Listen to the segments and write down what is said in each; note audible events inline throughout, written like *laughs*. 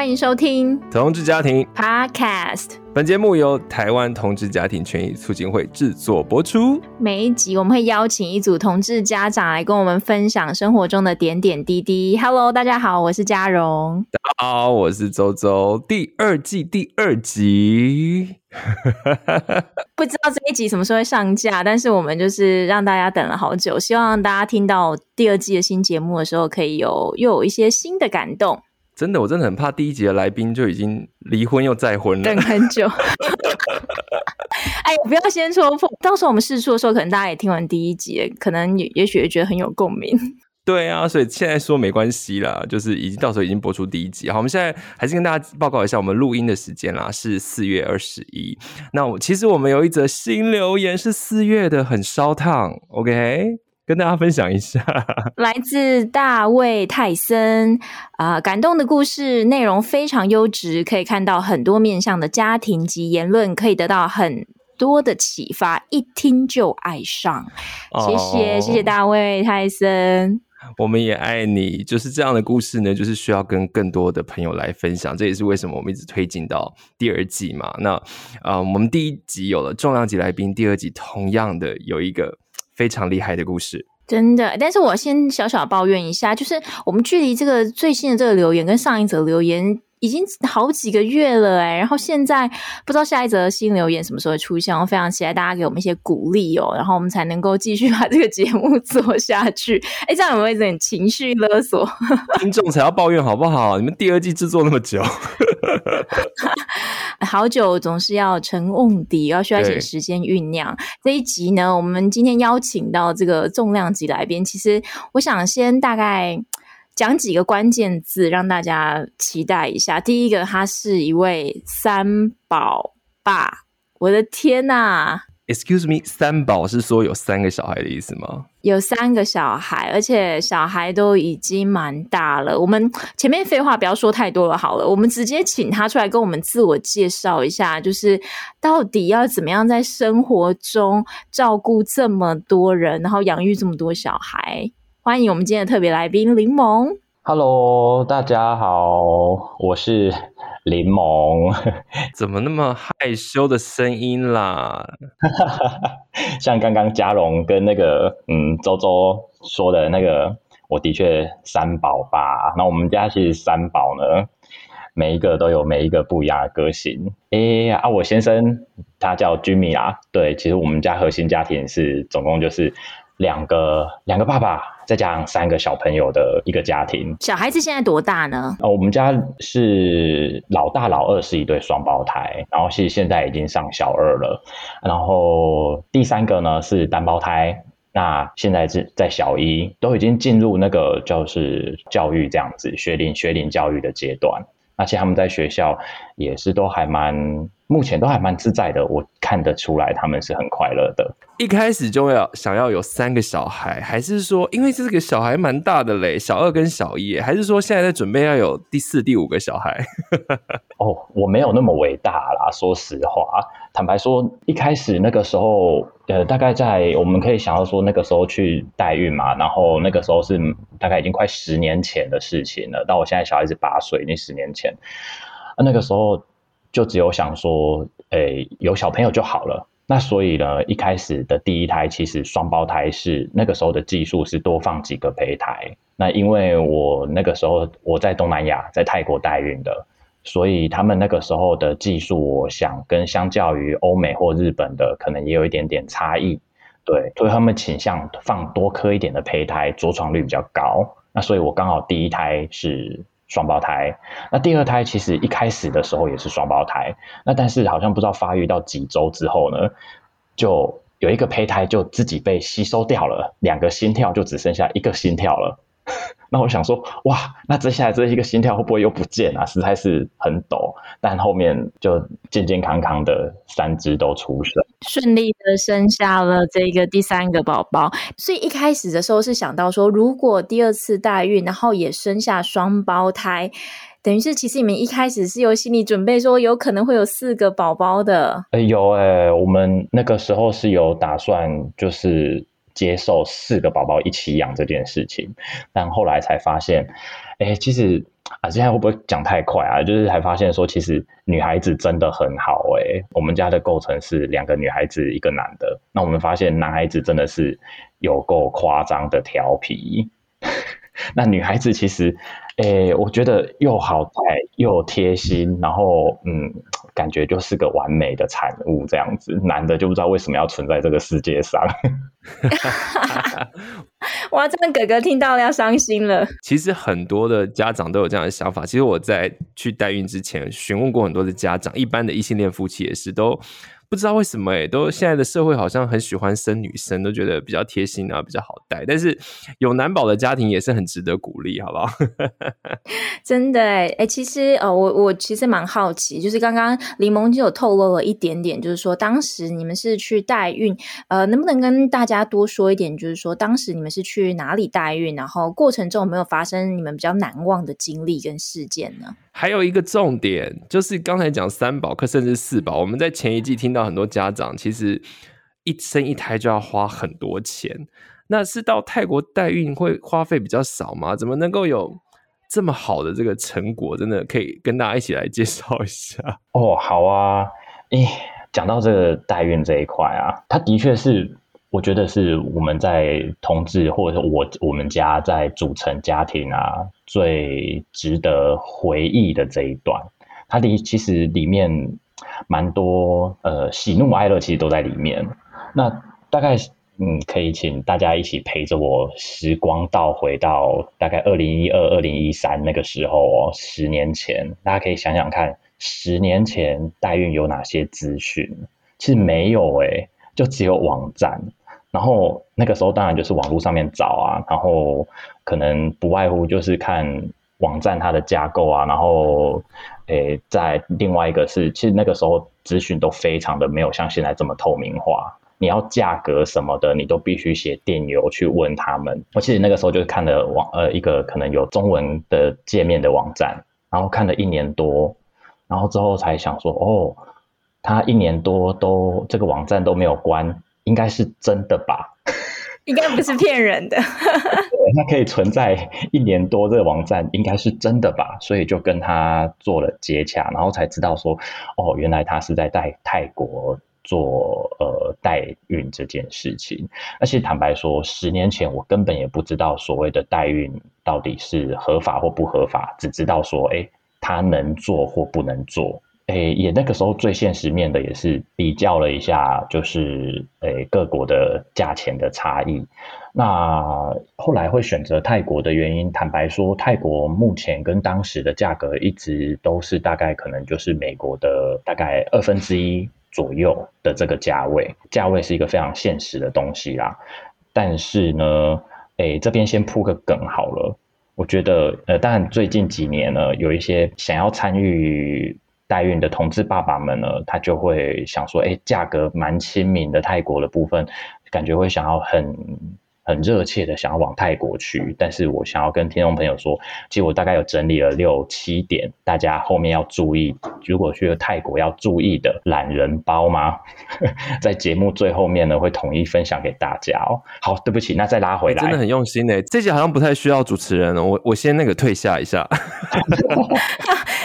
欢迎收听同志家庭 Podcast。本节目由台湾同志家庭权益促进会制作播出。每一集我们会邀请一组同志家长来跟我们分享生活中的点点滴滴。Hello，大家好，我是嘉荣。大家好，我是周周。第二季第二集，*laughs* 不知道这一集什么时候会上架，但是我们就是让大家等了好久，希望大家听到第二季的新节目的时候，可以有又有一些新的感动。真的，我真的很怕第一集的来宾就已经离婚又再婚了，等很久。*laughs* 哎，不要先戳破，到时候我们试出的时候，可能大家也听完第一集，可能也也许也觉得很有共鸣。对啊，所以现在说没关系啦，就是已经到时候已经播出第一集。好，我们现在还是跟大家报告一下我们录音的时间啦，是四月二十一。那我其实我们有一则新留言是四月的，很烧烫，OK。跟大家分享一下，*laughs* *laughs* 来自大卫泰森啊、呃，感动的故事内容非常优质，可以看到很多面向的家庭及言论，可以得到很多的启发，一听就爱上。谢谢，哦、谢谢大卫泰森，我们也爱你。就是这样的故事呢，就是需要跟更多的朋友来分享，这也是为什么我们一直推进到第二季嘛。那啊、呃，我们第一集有了重量级来宾，第二集同样的有一个。非常厉害的故事，真的。但是我先小小抱怨一下，就是我们距离这个最新的这个留言跟上一则留言。已经好几个月了哎，然后现在不知道下一则新留言什么时候会出现，我非常期待大家给我们一些鼓励哦，然后我们才能够继续把这个节目做下去。哎，这样有没有一点情绪勒索？*laughs* 听众才要抱怨好不好？你们第二季制作那么久，*laughs* 好久总是要成瓮底，要需要一些时间酝酿。这一集呢，我们今天邀请到这个重量级来宾，其实我想先大概。讲几个关键字让大家期待一下。第一个，他是一位三宝爸。我的天呐！Excuse me，三宝是说有三个小孩的意思吗？有三个小孩，而且小孩都已经蛮大了。我们前面废话不要说太多了，好了，我们直接请他出来跟我们自我介绍一下，就是到底要怎么样在生活中照顾这么多人，然后养育这么多小孩。欢迎我们今天的特别来宾柠檬。Hello，大家好，我是柠檬。*laughs* *laughs* 怎么那么害羞的声音啦？像刚刚嘉荣跟那个嗯周周说的那个，我的确三宝吧。那我们家其实三宝呢，每一个都有每一个不一样的个性。哎啊，我先生他叫 Jimmy 啊。对，其实我们家核心家庭是总共就是两个两个爸爸。再加上三个小朋友的一个家庭，小孩子现在多大呢？哦，我们家是老大老二是一对双胞胎，然后是现在已经上小二了，然后第三个呢是单胞胎，那现在是在小一，都已经进入那个就是教育这样子学龄学龄教育的阶段，而且他们在学校也是都还蛮。目前都还蛮自在的，我看得出来他们是很快乐的。一开始就要想要有三个小孩，还是说因为这个小孩蛮大的嘞，小二跟小一，还是说现在在准备要有第四、第五个小孩？*laughs* 哦，我没有那么伟大啦，说实话，坦白说，一开始那个时候，呃，大概在我们可以想到说那个时候去代孕嘛，然后那个时候是大概已经快十年前的事情了。到我现在小孩子八岁，那十年前，啊，那个时候。就只有想说，诶，有小朋友就好了。那所以呢，一开始的第一胎其实双胞胎是那个时候的技术是多放几个胚胎。那因为我那个时候我在东南亚，在泰国代孕的，所以他们那个时候的技术，我想跟相较于欧美或日本的，可能也有一点点差异。对，所以他们倾向放多颗一点的胚胎，着床率比较高。那所以我刚好第一胎是。双胞胎，那第二胎其实一开始的时候也是双胞胎，那但是好像不知道发育到几周之后呢，就有一个胚胎就自己被吸收掉了，两个心跳就只剩下一个心跳了。那我想说，哇，那接下来这一个心跳会不会又不见啊？实在是很抖。但后面就健健康康的三只都出生，顺利的生下了这个第三个宝宝。所以一开始的时候是想到说，如果第二次代孕，然后也生下双胞胎，等于是其实你们一开始是有心理准备，说有可能会有四个宝宝的。哎、欸，有哎、欸，我们那个时候是有打算，就是。接受四个宝宝一起养这件事情，但后来才发现，哎，其实啊，现在会不会讲太快啊？就是还发现说，其实女孩子真的很好哎、我们家的构成是两个女孩子，一个男的。那我们发现男孩子真的是有够夸张的调皮。那女孩子其实，诶、欸，我觉得又好带又贴心，然后嗯，感觉就是个完美的产物这样子。男的就不知道为什么要存在这个世界上。*laughs* 哇，这个哥哥听到了要伤心了。其实很多的家长都有这样的想法。其实我在去代孕之前询问过很多的家长，一般的异性恋夫妻也是都。不知道为什么诶、都现在的社会好像很喜欢生女生，都觉得比较贴心啊，比较好带。但是有男宝的家庭也是很值得鼓励，好不好？*laughs* 真的诶、欸欸、其实呃，我我其实蛮好奇，就是刚刚柠檬就有透露了一点点，就是说当时你们是去代孕，呃，能不能跟大家多说一点？就是说当时你们是去哪里代孕，然后过程中有没有发生你们比较难忘的经历跟事件呢？还有一个重点，就是刚才讲三宝，可甚至四宝，我们在前一季听到很多家长，其实一生一胎就要花很多钱。那是到泰国代孕会花费比较少吗？怎么能够有这么好的这个成果？真的可以跟大家一起来介绍一下哦。好啊，诶，讲到这个代孕这一块啊，它的确是。我觉得是我们在同志，或者我我们家在组成家庭啊，最值得回忆的这一段。它里其实里面蛮多呃喜怒哀乐，其实都在里面。那大概嗯，可以请大家一起陪着我，时光倒回到大概二零一二、二零一三那个时候哦，十年前，大家可以想想看，十年前代孕有哪些资讯？其实没有诶、就只有网站。然后那个时候当然就是网络上面找啊，然后可能不外乎就是看网站它的架构啊，然后诶，在另外一个是，其实那个时候资讯都非常的没有像现在这么透明化，你要价格什么的，你都必须写电邮去问他们。我其实那个时候就是看了网呃一个可能有中文的界面的网站，然后看了一年多，然后之后才想说，哦，他一年多都这个网站都没有关。应该是真的吧？*laughs* 应该不是骗人的。*laughs* 那可以存在一年多，这个网站应该是真的吧？所以就跟他做了接洽，然后才知道说，哦，原来他是在带泰国做呃代孕这件事情。而且坦白说，十年前我根本也不知道所谓的代孕到底是合法或不合法，只知道说，哎，他能做或不能做。诶，也那个时候最现实面的也是比较了一下，就是诶各国的价钱的差异。那后来会选择泰国的原因，坦白说，泰国目前跟当时的价格一直都是大概可能就是美国的大概二分之一左右的这个价位，价位是一个非常现实的东西啦。但是呢，诶这边先铺个梗好了，我觉得呃，当然最近几年呢，有一些想要参与。代孕的同志爸爸们呢，他就会想说，哎，价格蛮亲民的泰国的部分，感觉会想要很。很热切的想要往泰国去，但是我想要跟听众朋友说，其实我大概有整理了六七点，大家后面要注意，如果去了泰国要注意的懒人包吗？*laughs* 在节目最后面呢，会统一分享给大家哦。好，对不起，那再拉回来，真的很用心诶，这集好像不太需要主持人了，我我先那个退下一下。*laughs*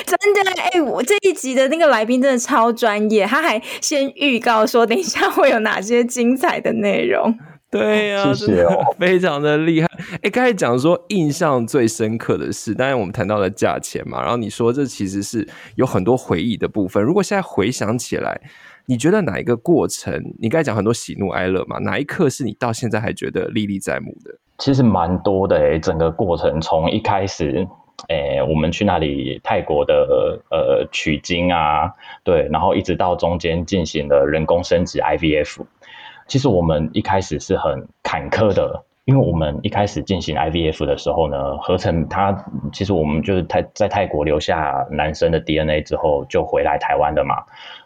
真的哎，我这一集的那个来宾真的超专业，他还先预告说，等一下会有哪些精彩的内容。*laughs* 对呀、啊，谢谢哦，*laughs* 非常的厉害。哎，刚才讲说印象最深刻的是，当然我们谈到了价钱嘛，然后你说这其实是有很多回忆的部分。如果现在回想起来，你觉得哪一个过程？你刚才讲很多喜怒哀乐嘛，哪一刻是你到现在还觉得历历在目的？其实蛮多的诶，整个过程从一开始，哎，我们去那里泰国的呃取经啊，对，然后一直到中间进行了人工生殖 IVF。其实我们一开始是很坎坷的，因为我们一开始进行 IVF 的时候呢，合成它其实我们就是泰在泰国留下男生的 DNA 之后就回来台湾的嘛。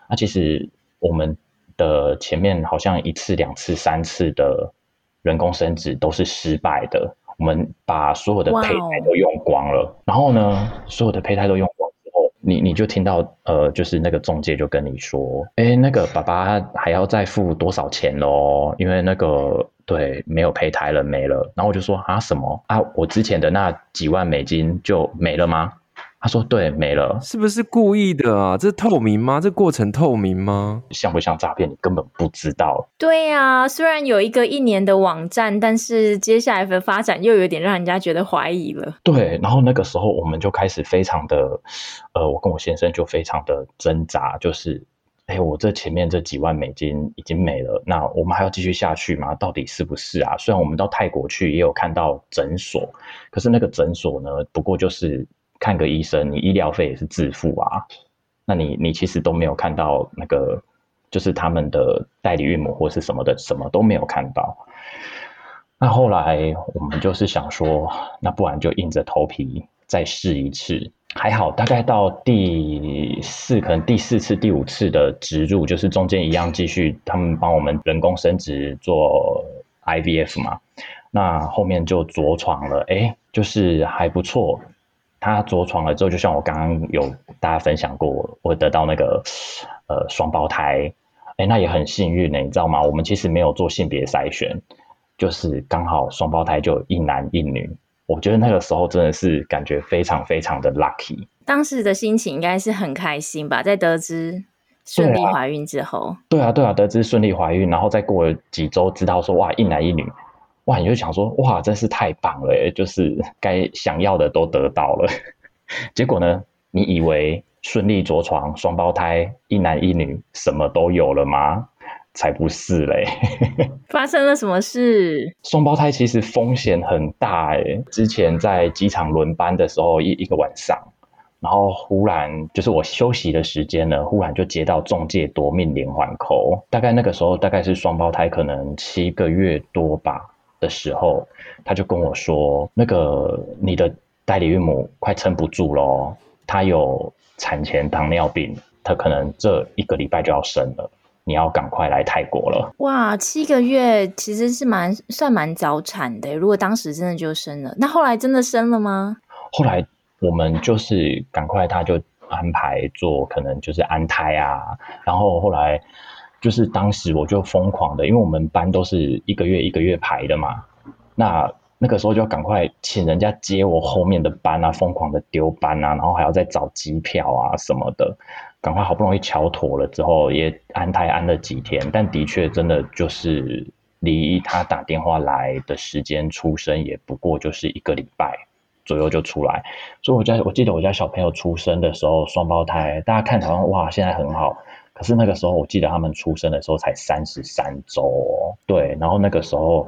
那其实我们的前面好像一次、两次、三次的人工生殖都是失败的，我们把所有的胚胎都用光了，然后呢，所有的胚胎都用光。你你就听到呃，就是那个中介就跟你说，哎，那个爸爸还要再付多少钱咯？因为那个对没有胚胎了没了。然后我就说啊什么啊？我之前的那几万美金就没了吗？他说：“对，没了，是不是故意的啊？这透明吗？这过程透明吗？像不像诈骗？你根本不知道。”对呀、啊，虽然有一个一年的网站，但是接下来的发展又有点让人家觉得怀疑了。对，然后那个时候我们就开始非常的，呃，我跟我先生就非常的挣扎，就是，哎，我这前面这几万美金已经没了，那我们还要继续下去吗？到底是不是啊？虽然我们到泰国去也有看到诊所，可是那个诊所呢，不过就是。看个医生，你医疗费也是自付啊。那你你其实都没有看到那个，就是他们的代理孕母或是什么的，什么都没有看到。那后来我们就是想说，那不然就硬着头皮再试一次。还好，大概到第四，可能第四次、第五次的植入，就是中间一样继续，他们帮我们人工生殖做 IVF 嘛。那后面就着床了，哎，就是还不错。他着床了之后，就像我刚刚有大家分享过，我得到那个呃双胞胎，哎，那也很幸运呢，你知道吗？我们其实没有做性别筛选，就是刚好双胞胎就一男一女。我觉得那个时候真的是感觉非常非常的 lucky。当时的心情应该是很开心吧？在得知顺利怀孕之后，对啊，对啊，得知顺利怀孕，然后再过了几周，知道说哇，一男一女。哇，你就想说，哇，真是太棒了耶，就是该想要的都得到了。*laughs* 结果呢，你以为顺利着床，双胞胎一男一女，什么都有了吗？才不是嘞！*laughs* 发生了什么事？双胞胎其实风险很大诶。之前在机场轮班的时候，一一个晚上，然后忽然就是我休息的时间呢，忽然就接到中介夺命连环 call。大概那个时候，大概是双胞胎可能七个月多吧。的时候，他就跟我说：“那个你的代理孕母快撑不住喽，她有产前糖尿病，她可能这一个礼拜就要生了，你要赶快来泰国了。”哇，七个月其实是蛮算蛮早产的。如果当时真的就生了，那后来真的生了吗？后来我们就是赶快，他就安排做可能就是安胎啊，然后后来。就是当时我就疯狂的，因为我们班都是一个月一个月排的嘛，那那个时候就要赶快请人家接我后面的班啊，疯狂的丢班啊，然后还要再找机票啊什么的，赶快好不容易敲妥了之后，也安胎安了几天，但的确真的就是离他打电话来的时间出生也不过就是一个礼拜左右就出来，所以我家我记得我家小朋友出生的时候双胞胎，大家看好像哇现在很好。可是那个时候，我记得他们出生的时候才三十三周哦，对，然后那个时候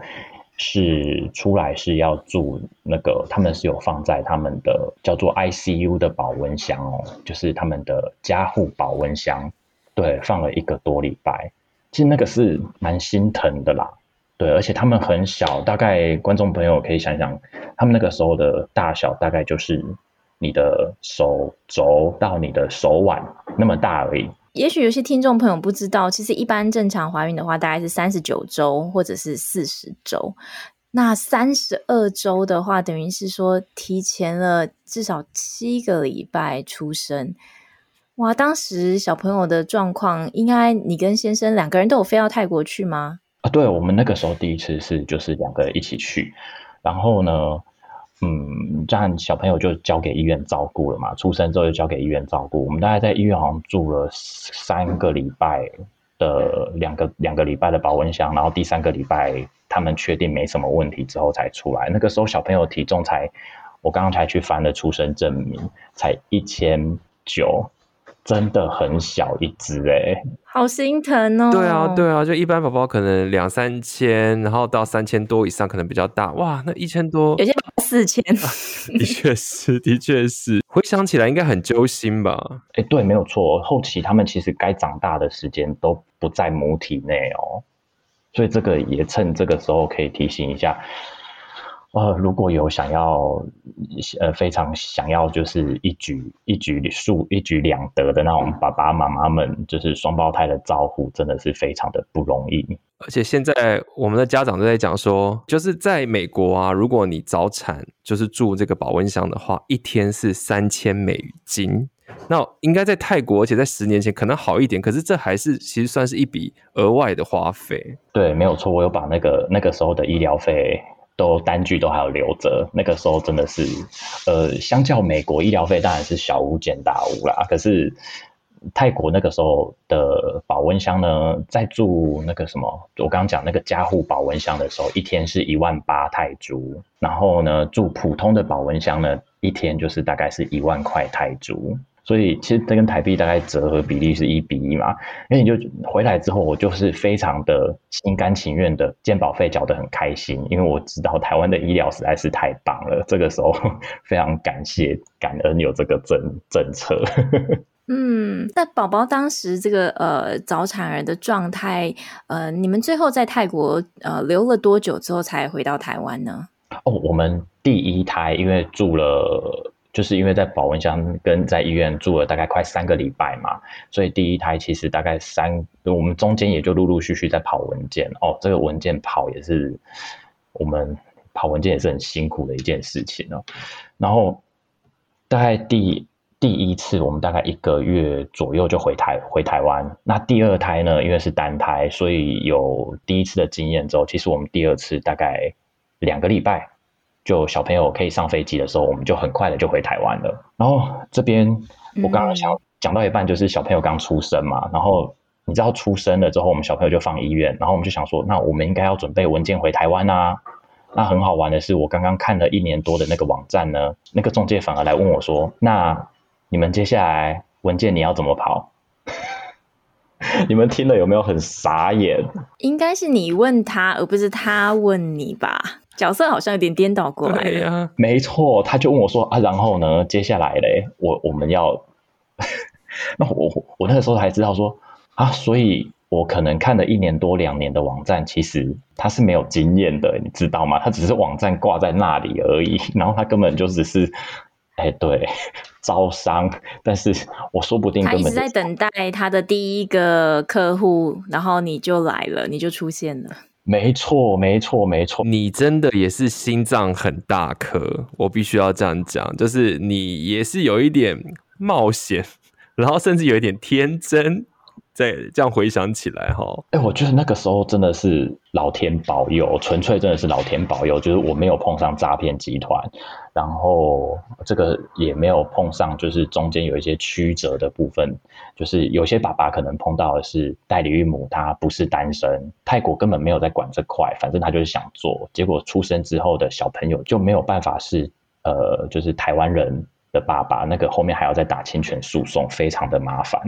是出来是要住那个，他们是有放在他们的叫做 ICU 的保温箱哦，就是他们的加护保温箱，对，放了一个多礼拜，其实那个是蛮心疼的啦，对，而且他们很小，大概观众朋友可以想想，他们那个时候的大小大概就是你的手肘到你的手腕那么大而已。也许有些听众朋友不知道，其实一般正常怀孕的话，大概是三十九周或者是四十周。那三十二周的话，等于是说提前了至少七个礼拜出生。哇，当时小朋友的状况，应该你跟先生两个人都有飞到泰国去吗？啊，对，我们那个时候第一次是就是两个人一起去，然后呢，嗯，这样小朋友就交给医院照顾了嘛。出生之后就交给医院照顾。我们大概在医院好像住了三个礼拜的两个两个礼拜的保温箱，然后第三个礼拜他们确定没什么问题之后才出来。那个时候小朋友体重才，我刚刚才去翻了出生证明，才一千九。真的很小一只哎、欸，好心疼哦。对啊，对啊，就一般宝宝可能两三千，然后到三千多以上可能比较大。哇，那一千多，有些四千，*laughs* 的确是，的确是。*laughs* 回想起来应该很揪心吧？哎，对，没有错。后期他们其实该长大的时间都不在母体内哦，所以这个也趁这个时候可以提醒一下。呃，如果有想要，呃，非常想要就是一举一举数一举两得的那种爸爸妈妈们，就是双胞胎的照顾，真的是非常的不容易。而且现在我们的家长都在讲说，就是在美国啊，如果你早产就是住这个保温箱的话，一天是三千美金。那应该在泰国，而且在十年前可能好一点，可是这还是其实算是一笔额外的花费。对，没有错，我有把那个那个时候的医疗费。都单据都还有留着。那个时候真的是，呃，相较美国医疗费当然是小巫见大巫啦。可是泰国那个时候的保温箱呢，在住那个什么，我刚刚讲那个加护保温箱的时候，一天是一万八泰铢。然后呢，住普通的保温箱呢，一天就是大概是一万块泰铢。所以其实这跟台币大概折合比例是一比一嘛，因为你就回来之后，我就是非常的心甘情愿的健保费缴得很开心，因为我知道台湾的医疗实在是太棒了。这个时候 *laughs* 非常感谢感恩有这个政政策。*laughs* 嗯，那宝宝当时这个呃早产儿的状态，呃，你们最后在泰国呃留了多久之后才回到台湾呢？哦，我们第一胎因为住了。就是因为在保温箱跟在医院住了大概快三个礼拜嘛，所以第一胎其实大概三，我们中间也就陆陆续续在跑文件哦。这个文件跑也是我们跑文件也是很辛苦的一件事情哦。然后大概第第一次我们大概一个月左右就回台回台湾。那第二胎呢，因为是单胎，所以有第一次的经验之后，其实我们第二次大概两个礼拜。就小朋友可以上飞机的时候，我们就很快的就回台湾了。然后这边我刚刚想讲到一半，就是小朋友刚出生嘛。然后你知道出生了之后，我们小朋友就放医院。然后我们就想说，那我们应该要准备文件回台湾啊。那很好玩的是，我刚刚看了一年多的那个网站呢，那个中介反而来问我说：“那你们接下来文件你要怎么跑？” *laughs* 你们听了有没有很傻眼？应该是你问他，而不是他问你吧？角色好像有点颠倒过来。对啊，没错，他就问我说啊，然后呢，接下来嘞，我我们要，*laughs* 那我我那个时候才知道说啊，所以我可能看了一年多两年的网站，其实他是没有经验的，你知道吗？他只是网站挂在那里而已，然后他根本就只是，哎，对，*laughs* 招商，但是我说不定根本、就是、他一直在等待他的第一个客户，然后你就来了，你就出现了。没错，没错，没错。你真的也是心脏很大颗，我必须要这样讲，就是你也是有一点冒险，*laughs* 然后甚至有一点天真。在这样回想起来，哈，哎，我觉得那个时候真的是老天保佑，纯粹真的是老天保佑，就是我没有碰上诈骗集团，然后这个也没有碰上，就是中间有一些曲折的部分，就是有些爸爸可能碰到的是代理孕母，他不是单身，泰国根本没有在管这块，反正他就是想做，结果出生之后的小朋友就没有办法是呃，就是台湾人的爸爸，那个后面还要再打侵权诉讼，非常的麻烦。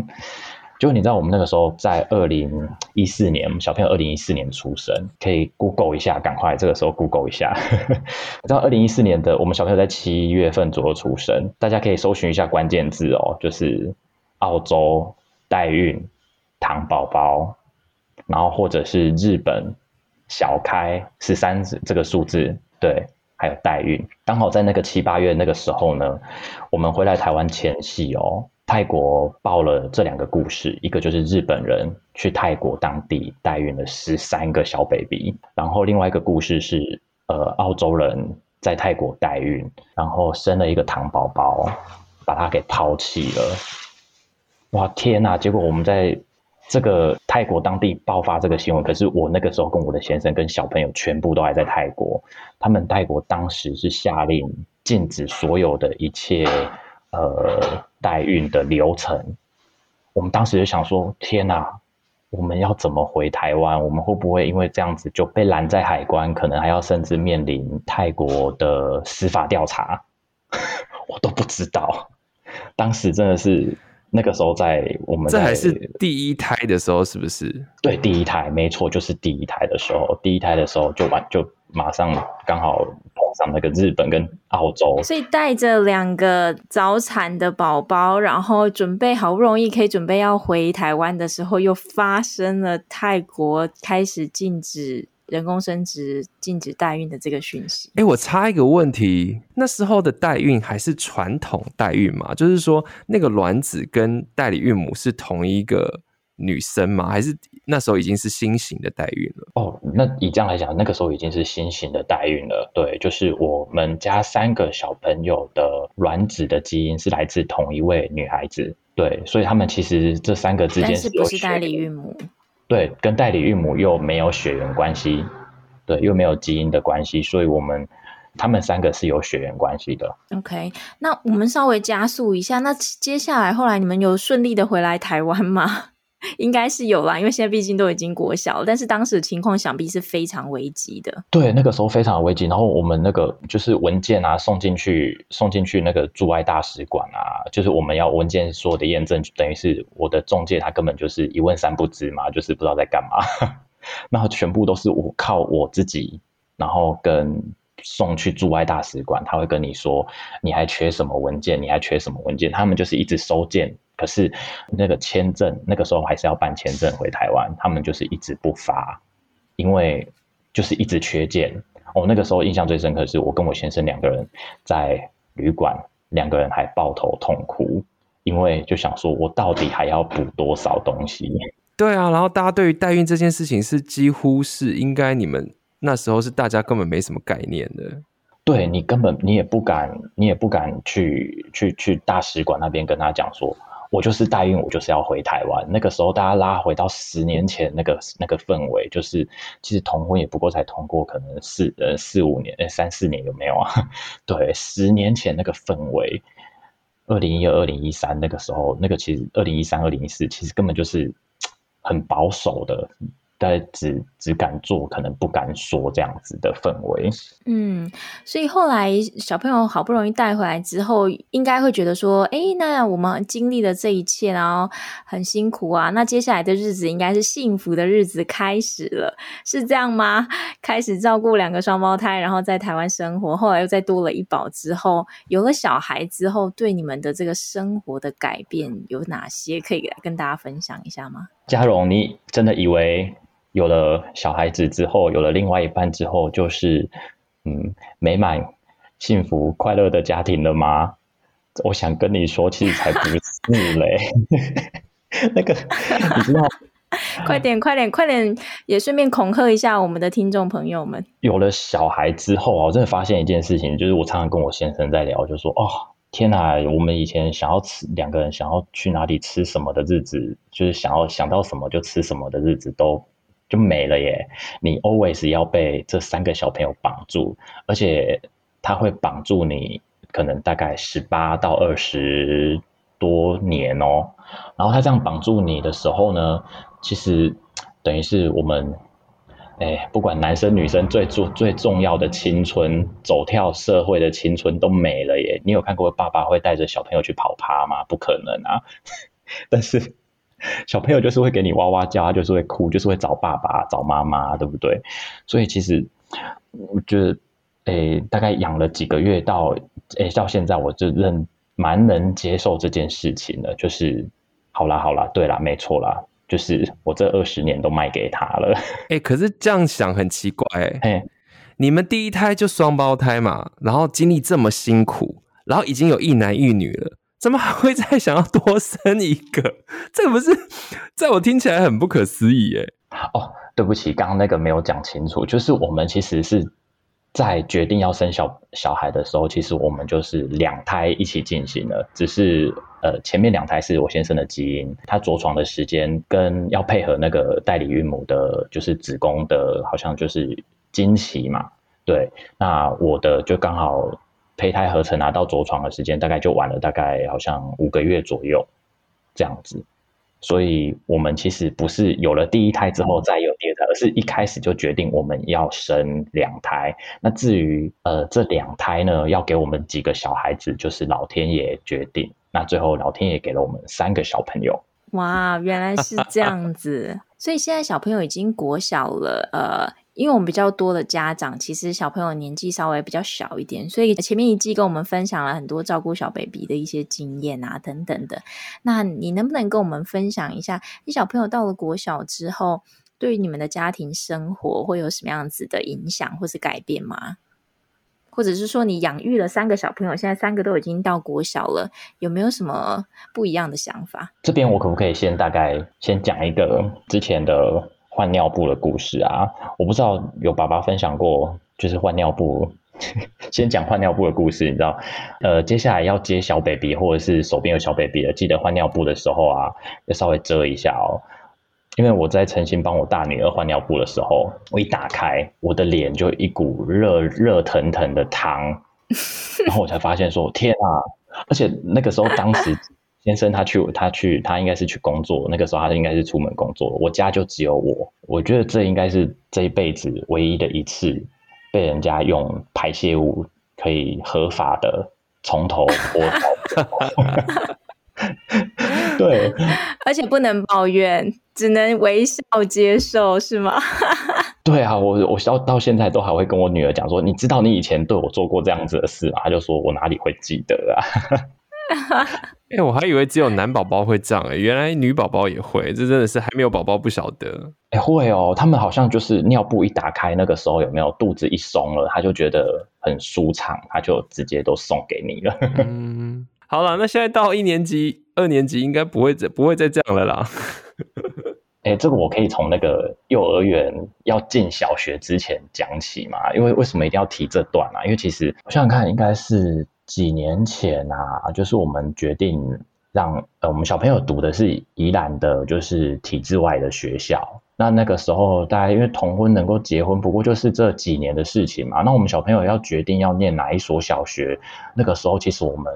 就你知道，我们那个时候在二零一四年，小朋友二零一四年出生，可以 Google 一下，赶快这个时候 Google 一下。*laughs* 你知道二零一四年的我们小朋友在七月份左右出生，大家可以搜寻一下关键字哦，就是澳洲代孕糖宝宝，然后或者是日本小开十三这个数字，对，还有代孕，刚好在那个七八月那个时候呢，我们回来台湾前夕哦。泰国报了这两个故事，一个就是日本人去泰国当地代孕了十三个小 baby，然后另外一个故事是，呃，澳洲人在泰国代孕，然后生了一个糖宝宝，把他给抛弃了。哇，天哪！结果我们在这个泰国当地爆发这个新闻，可是我那个时候跟我的先生跟小朋友全部都还在泰国，他们泰国当时是下令禁止所有的一切。呃，代孕的流程，我们当时就想说：天哪，我们要怎么回台湾？我们会不会因为这样子就被拦在海关？可能还要甚至面临泰国的司法调查？*laughs* 我都不知道。当时真的是那个时候，在我们在这还是第一胎的时候，是不是？对，第一胎没错，就是第一胎的时候。第一胎的时候就完，就马上刚好碰。上那个日本跟澳洲，所以带着两个早产的宝宝，然后准备好不容易可以准备要回台湾的时候，又发生了泰国开始禁止人工生殖、禁止代孕的这个讯息。哎，我插一个问题，那时候的代孕还是传统代孕吗？就是说，那个卵子跟代理孕母是同一个？女生吗？还是那时候已经是新型的代孕了？哦，那以这样来讲，那个时候已经是新型的代孕了。对，就是我们家三个小朋友的卵子的基因是来自同一位女孩子。对，所以他们其实这三个之间是不是代理孕母？对，跟代理孕母又没有血缘关系。对，又没有基因的关系，所以我们他们三个是有血缘关系的。OK，那我们稍微加速一下，那接下来后来你们有顺利的回来台湾吗？应该是有啦，因为现在毕竟都已经国小了，但是当时的情况想必是非常危急的。对，那个时候非常危急。然后我们那个就是文件啊，送进去，送进去那个驻外大使馆啊，就是我们要文件所有的验证，等于是我的中介他根本就是一问三不知嘛，就是不知道在干嘛。*laughs* 然后全部都是我靠我自己，然后跟送去驻外大使馆，他会跟你说你还缺什么文件，你还缺什么文件，他们就是一直收件。可是那个签证，那个时候还是要办签证回台湾，他们就是一直不发，因为就是一直缺件。我、哦、那个时候印象最深刻是我跟我先生两个人在旅馆，两个人还抱头痛哭，因为就想说我到底还要补多少东西？对啊，然后大家对于代孕这件事情是几乎是应该你们那时候是大家根本没什么概念的。对，你根本你也不敢，你也不敢去去去大使馆那边跟他讲说。我就是代孕，我就是要回台湾。那个时候，大家拉回到十年前那个那个氛围，就是其实同婚也不过才通过，可能四呃四五年，呃三四年有没有啊？*laughs* 对，十年前那个氛围，二零一二、二零一三那个时候，那个其实二零一三、二零一四其实根本就是很保守的。但只只敢做，可能不敢说这样子的氛围。嗯，所以后来小朋友好不容易带回来之后，应该会觉得说，哎，那我们经历了这一切，然后很辛苦啊，那接下来的日子应该是幸福的日子开始了，是这样吗？开始照顾两个双胞胎，然后在台湾生活，后来又再多了一宝之后，有了小孩之后，对你们的这个生活的改变有哪些？可以来跟大家分享一下吗？嘉荣，你真的以为？有了小孩子之后，有了另外一半之后，就是嗯，美满、幸福、快乐的家庭了吗？我想跟你说，其实才不是嘞。*laughs* 那个，你知道？*laughs* 快点，快点，快点！也顺便恐吓一下我们的听众朋友们。有了小孩之后啊，我真的发现一件事情，就是我常常跟我先生在聊，就说哦，天哪，我们以前想要吃两个人想要去哪里吃什么的日子，就是想要想到什么就吃什么的日子都。就没了耶！你 always 要被这三个小朋友绑住，而且他会绑住你，可能大概十八到二十多年哦。然后他这样绑住你的时候呢，其实 *tsk* 等于是我们，哎，不管男生女生最重最重要的青春，走跳社会的青春都没了耶！你有看过爸爸会带着小朋友去跑趴吗？不可能啊！*laughs* 但是。小朋友就是会给你哇哇叫，他就是会哭，就是会找爸爸、找妈妈，对不对？所以其实我觉得，诶，大概养了几个月到，诶，到现在我就认蛮能接受这件事情的。就是好啦好啦，对啦，没错啦，就是我这二十年都卖给他了。诶，可是这样想很奇怪，诶，你们第一胎就双胞胎嘛，然后经历这么辛苦，然后已经有一男一女了。怎么还会再想要多生一个？*laughs* 这不是在我听起来很不可思议耶。哦，对不起，刚刚那个没有讲清楚。就是我们其实是在决定要生小小孩的时候，其实我们就是两胎一起进行了。只是呃，前面两胎是我先生的基因，他着床的时间跟要配合那个代理孕母的，就是子宫的，好像就是经期嘛。对，那我的就刚好。胚胎合成拿到着床的时间大概就晚了，大概好像五个月左右这样子，所以我们其实不是有了第一胎之后再有第二胎，而是一开始就决定我们要生两胎。那至于呃这两胎呢，要给我们几个小孩子，就是老天爷决定。那最后老天爷给了我们三个小朋友。哇，原来是这样子，所以现在小朋友已经国小了，呃。因为我们比较多的家长，其实小朋友年纪稍微比较小一点，所以前面一季跟我们分享了很多照顾小 baby 的一些经验啊，等等的。那你能不能跟我们分享一下，你小朋友到了国小之后，对于你们的家庭生活会有什么样子的影响或是改变吗？或者是说，你养育了三个小朋友，现在三个都已经到国小了，有没有什么不一样的想法？这边我可不可以先大概先讲一个之前的？换尿布的故事啊，我不知道有爸爸分享过，就是换尿布。*laughs* 先讲换尿布的故事，你知道，呃，接下来要接小 baby 或者是手边有小 baby 的，记得换尿布的时候啊，要稍微遮一下哦。因为我在诚心帮我大女儿换尿布的时候，我一打开，我的脸就一股热热腾腾的汤，*laughs* 然后我才发现说天啊！而且那个时候当时先生他去他去他应该是去工作，那个时候他应该是出门工作，我家就只有我，我觉得这应该是这一辈子唯一的一次被人家用排泄物可以合法的从头剥到。*laughs* 对，而且不能抱怨，只能微笑接受，是吗？对啊，我我到到现在都还会跟我女儿讲说，你知道你以前对我做过这样子的事吗？她就说我哪里会记得啊？*laughs* 哎、欸，我还以为只有男宝宝会这样，哎，原来女宝宝也会，这真的是还没有宝宝不晓得。哎、欸，会哦，他们好像就是尿布一打开，那个时候有没有肚子一松了，他就觉得很舒畅，他就直接都送给你了。*laughs* 嗯。好了，那现在到一年级、二年级应该不会再不会再这样了啦。哎、欸，这个我可以从那个幼儿园要进小学之前讲起嘛？因为为什么一定要提这段啊？因为其实我想想看，应该是几年前啊，就是我们决定让呃我们小朋友读的是宜兰的，就是体制外的学校。那那个时候大家因为同婚能够结婚，不过就是这几年的事情嘛。那我们小朋友要决定要念哪一所小学，那个时候其实我们。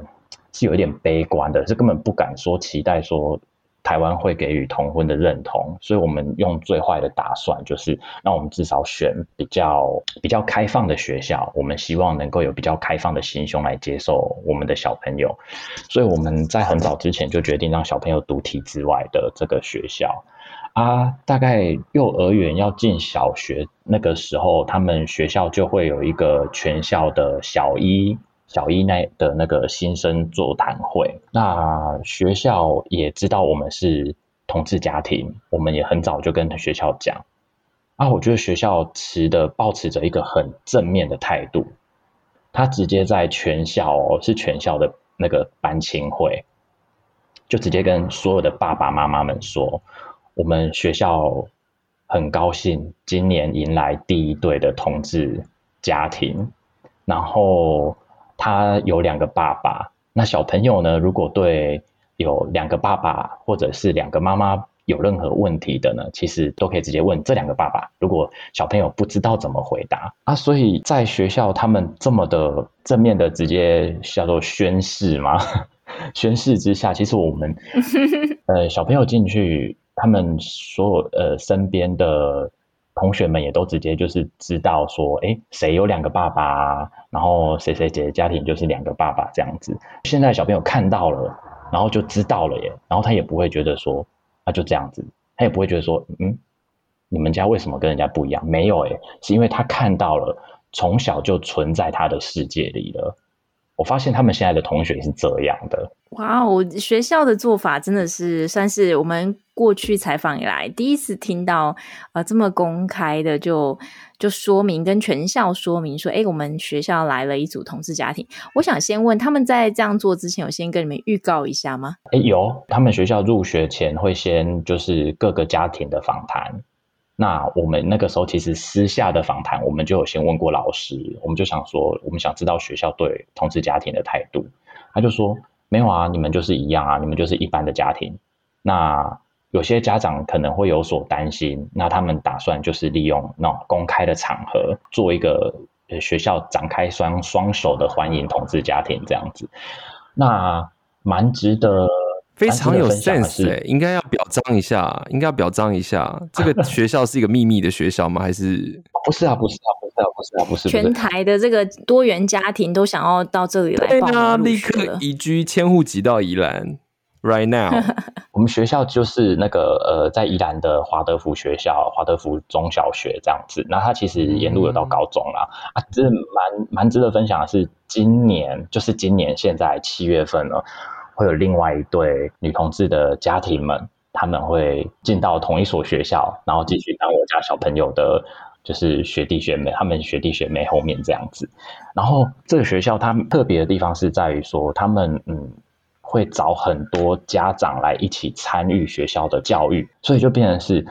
是有一点悲观的，是根本不敢说期待说台湾会给予同婚的认同，所以我们用最坏的打算，就是让我们至少选比较比较开放的学校，我们希望能够有比较开放的心胸来接受我们的小朋友，所以我们在很早之前就决定让小朋友读体制外的这个学校啊，大概幼儿园要进小学那个时候，他们学校就会有一个全校的小一。小一那的那个新生座谈会，那学校也知道我们是同志家庭，我们也很早就跟学校讲。啊，我觉得学校持的抱持着一个很正面的态度，他直接在全校哦，是全校的那个班亲会，就直接跟所有的爸爸妈妈们说，我们学校很高兴今年迎来第一对的同志家庭，然后。他有两个爸爸，那小朋友呢？如果对有两个爸爸或者是两个妈妈有任何问题的呢，其实都可以直接问这两个爸爸。如果小朋友不知道怎么回答啊，所以在学校他们这么的正面的直接叫做宣誓嘛，*laughs* 宣誓之下，其实我们 *laughs* 呃小朋友进去，他们所有呃身边的。同学们也都直接就是知道说，哎，谁有两个爸爸，然后谁谁谁的家庭就是两个爸爸这样子。现在小朋友看到了，然后就知道了耶，然后他也不会觉得说，那就这样子，他也不会觉得说，嗯，你们家为什么跟人家不一样？没有诶，是因为他看到了，从小就存在他的世界里了。我发现他们现在的同学是这样的。哇哦，学校的做法真的是算是我们过去采访以来第一次听到，呃，这么公开的就就说明跟全校说明说，哎，我们学校来了一组同志家庭。我想先问，他们在这样做之前，有先跟你们预告一下吗？哎，有，他们学校入学前会先就是各个家庭的访谈。那我们那个时候其实私下的访谈，我们就有先问过老师，我们就想说，我们想知道学校对同志家庭的态度。他就说，没有啊，你们就是一样啊，你们就是一般的家庭。那有些家长可能会有所担心，那他们打算就是利用那种公开的场合，做一个学校展开双双手的欢迎同志家庭这样子。那蛮值得。非常有 sense 哎，应该要表彰一下，应该要表彰一下。这个 *laughs* 学校是一个秘密的学校吗？还是不是啊？不是啊？不是啊？不是啊？不是。全台的这个多元家庭都想要到这里来报名入学了。对啊，立刻移居迁户籍到宜兰，right now。*laughs* 我们学校就是那个呃，在宜兰的华德福学校，华德福中小学这样子。那它其实沿路有到高中啦。嗯、啊，这蛮蛮值得分享的是，今年就是今年现在七月份了。会有另外一对女同志的家庭们，他们会进到同一所学校，然后继续当我家小朋友的，就是学弟学妹，他们学弟学妹后面这样子。然后这个学校它特别的地方是在于说，他们嗯会找很多家长来一起参与学校的教育，所以就变成是